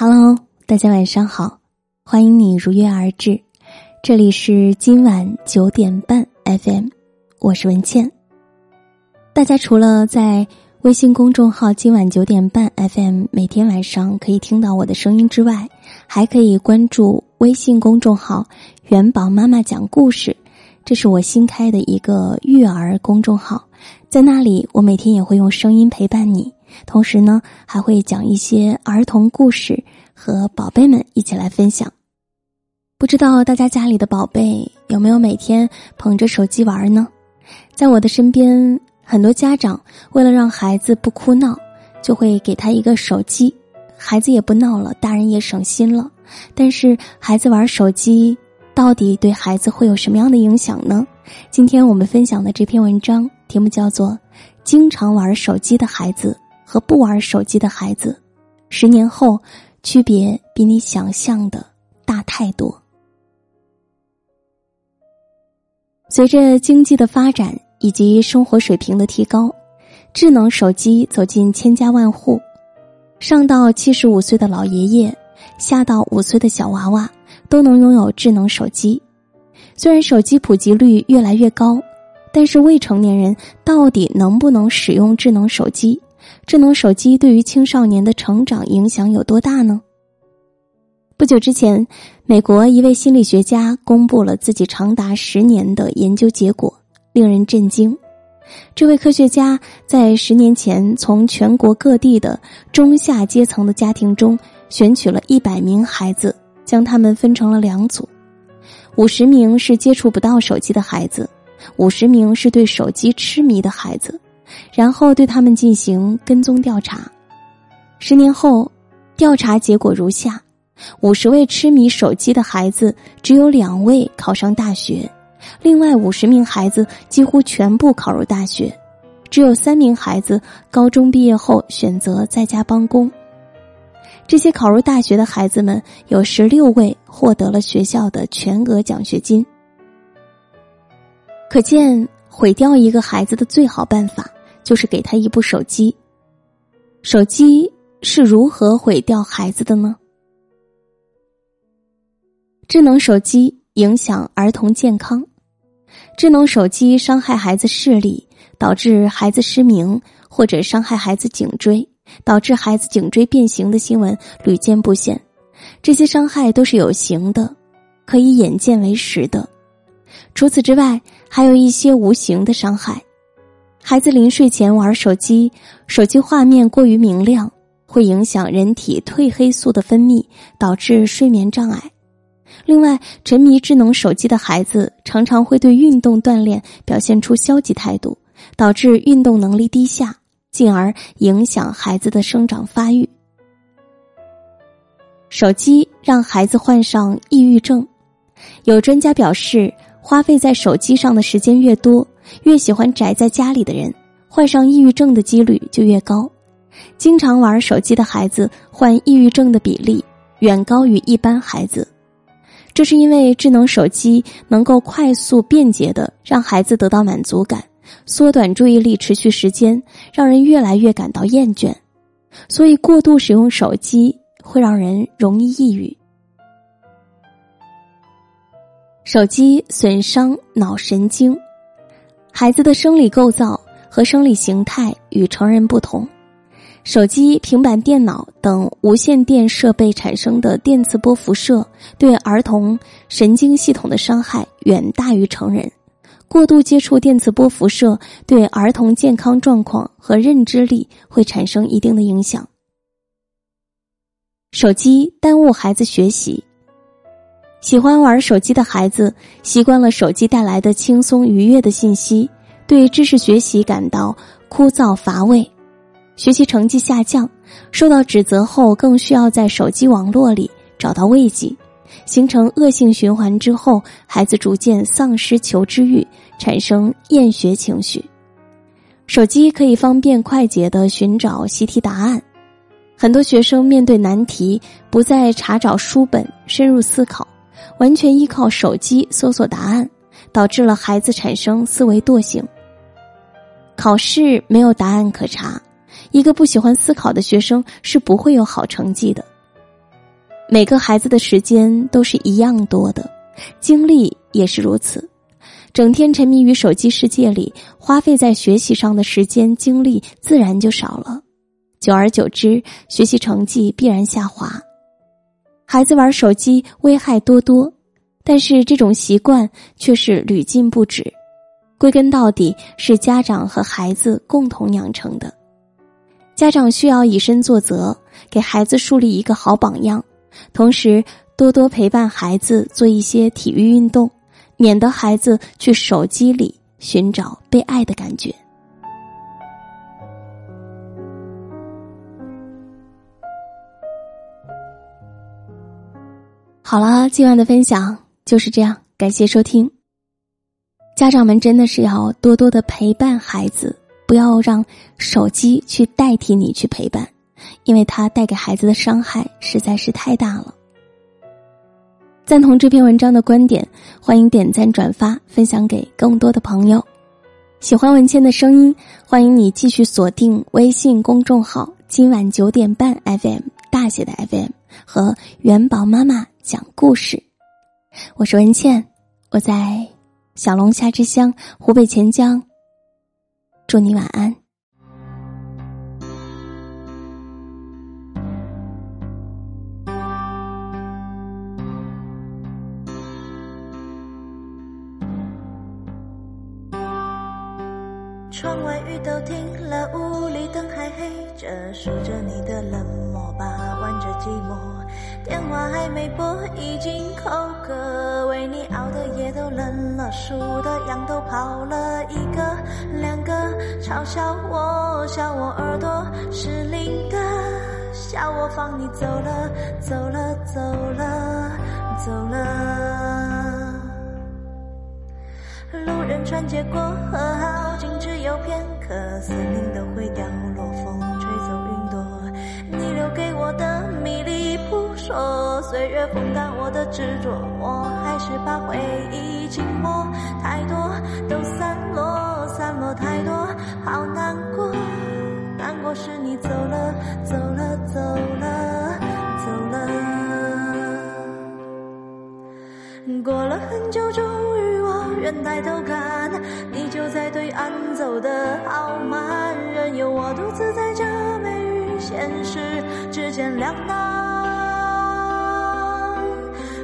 Hello，大家晚上好，欢迎你如约而至，这里是今晚九点半 FM，我是文倩。大家除了在微信公众号“今晚九点半 FM” 每天晚上可以听到我的声音之外，还可以关注微信公众号“元宝妈妈讲故事”，这是我新开的一个育儿公众号，在那里我每天也会用声音陪伴你。同时呢，还会讲一些儿童故事，和宝贝们一起来分享。不知道大家家里的宝贝有没有每天捧着手机玩呢？在我的身边，很多家长为了让孩子不哭闹，就会给他一个手机，孩子也不闹了，大人也省心了。但是孩子玩手机到底对孩子会有什么样的影响呢？今天我们分享的这篇文章题目叫做《经常玩手机的孩子》。和不玩手机的孩子，十年后区别比你想象的大太多。随着经济的发展以及生活水平的提高，智能手机走进千家万户，上到七十五岁的老爷爷，下到五岁的小娃娃，都能拥有智能手机。虽然手机普及率越来越高，但是未成年人到底能不能使用智能手机？智能手机对于青少年的成长影响有多大呢？不久之前，美国一位心理学家公布了自己长达十年的研究结果，令人震惊。这位科学家在十年前从全国各地的中下阶层的家庭中选取了一百名孩子，将他们分成了两组：五十名是接触不到手机的孩子，五十名是对手机痴迷的孩子。然后对他们进行跟踪调查，十年后，调查结果如下：五十位痴迷手机的孩子只有两位考上大学，另外五十名孩子几乎全部考入大学，只有三名孩子高中毕业后选择在家帮工。这些考入大学的孩子们有十六位获得了学校的全额奖学金。可见，毁掉一个孩子的最好办法。就是给他一部手机。手机是如何毁掉孩子的呢？智能手机影响儿童健康，智能手机伤害孩子视力，导致孩子失明，或者伤害孩子颈椎，导致孩子颈椎变形的新闻屡见不鲜。这些伤害都是有形的，可以眼见为实的。除此之外，还有一些无形的伤害。孩子临睡前玩手机，手机画面过于明亮，会影响人体褪黑素的分泌，导致睡眠障碍。另外，沉迷智能手机的孩子常常会对运动锻炼表现出消极态度，导致运动能力低下，进而影响孩子的生长发育。手机让孩子患上抑郁症，有专家表示，花费在手机上的时间越多。越喜欢宅在家里的人，患上抑郁症的几率就越高。经常玩手机的孩子患抑郁症的比例远高于一般孩子，这是因为智能手机能够快速便捷的让孩子得到满足感，缩短注意力持续时间，让人越来越感到厌倦。所以，过度使用手机会让人容易抑郁。手机损伤脑神经。孩子的生理构造和生理形态与成人不同，手机、平板电脑等无线电设备产生的电磁波辐射对儿童神经系统的伤害远大于成人。过度接触电磁波辐射对儿童健康状况和认知力会产生一定的影响。手机耽误孩子学习，喜欢玩手机的孩子习惯了手机带来的轻松愉悦的信息。对知识学习感到枯燥乏味，学习成绩下降，受到指责后更需要在手机网络里找到慰藉，形成恶性循环之后，孩子逐渐丧失求知欲，产生厌学情绪。手机可以方便快捷的寻找习题答案，很多学生面对难题不再查找书本深入思考，完全依靠手机搜索答案，导致了孩子产生思维惰性。考试没有答案可查，一个不喜欢思考的学生是不会有好成绩的。每个孩子的时间都是一样多的，精力也是如此。整天沉迷于手机世界里，花费在学习上的时间精力自然就少了，久而久之，学习成绩必然下滑。孩子玩手机危害多多，但是这种习惯却是屡禁不止。归根到底是家长和孩子共同养成的。家长需要以身作则，给孩子树立一个好榜样，同时多多陪伴孩子做一些体育运动，免得孩子去手机里寻找被爱的感觉。好了，今晚的分享就是这样，感谢收听。家长们真的是要多多的陪伴孩子。不要让手机去代替你去陪伴，因为它带给孩子的伤害实在是太大了。赞同这篇文章的观点，欢迎点赞转发，分享给更多的朋友。喜欢文倩的声音，欢迎你继续锁定微信公众号“今晚九点半 FM” 大写的 FM 和元宝妈妈讲故事。我是文倩，我在小龙虾之乡湖北潜江。祝你晚安。窗外雨都停了，屋里灯还黑着，数着你的冷漠着寂寞。电话还没拨，已经口渴。为你熬的夜都冷了，数的羊都跑了一个两个，嘲笑我，笑我耳朵失灵的，笑我放你走了，走了，走了，走了。路人穿街过河，好景只有片刻，森林都会掉落，风吹走云朵，你留给我。说岁月风干我的执着，我还是把回忆静默，太多都散落，散落太多，好难过，难过是你走了，走了，走了，走了。过了很久，终于我愿抬头看，你就在对岸走的好慢，任由我独自在这美与现实之间两难。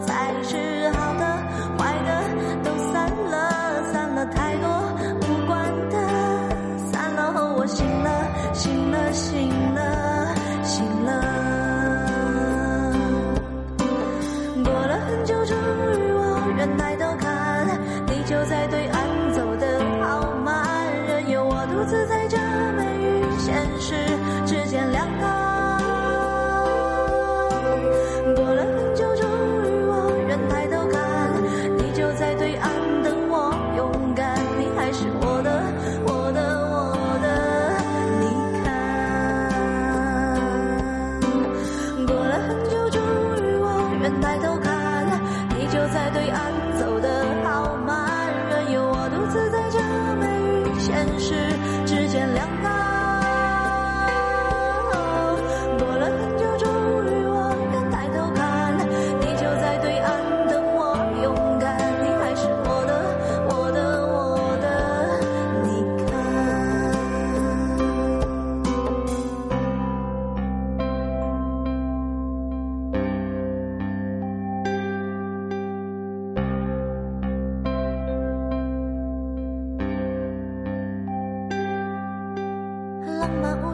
才是是我，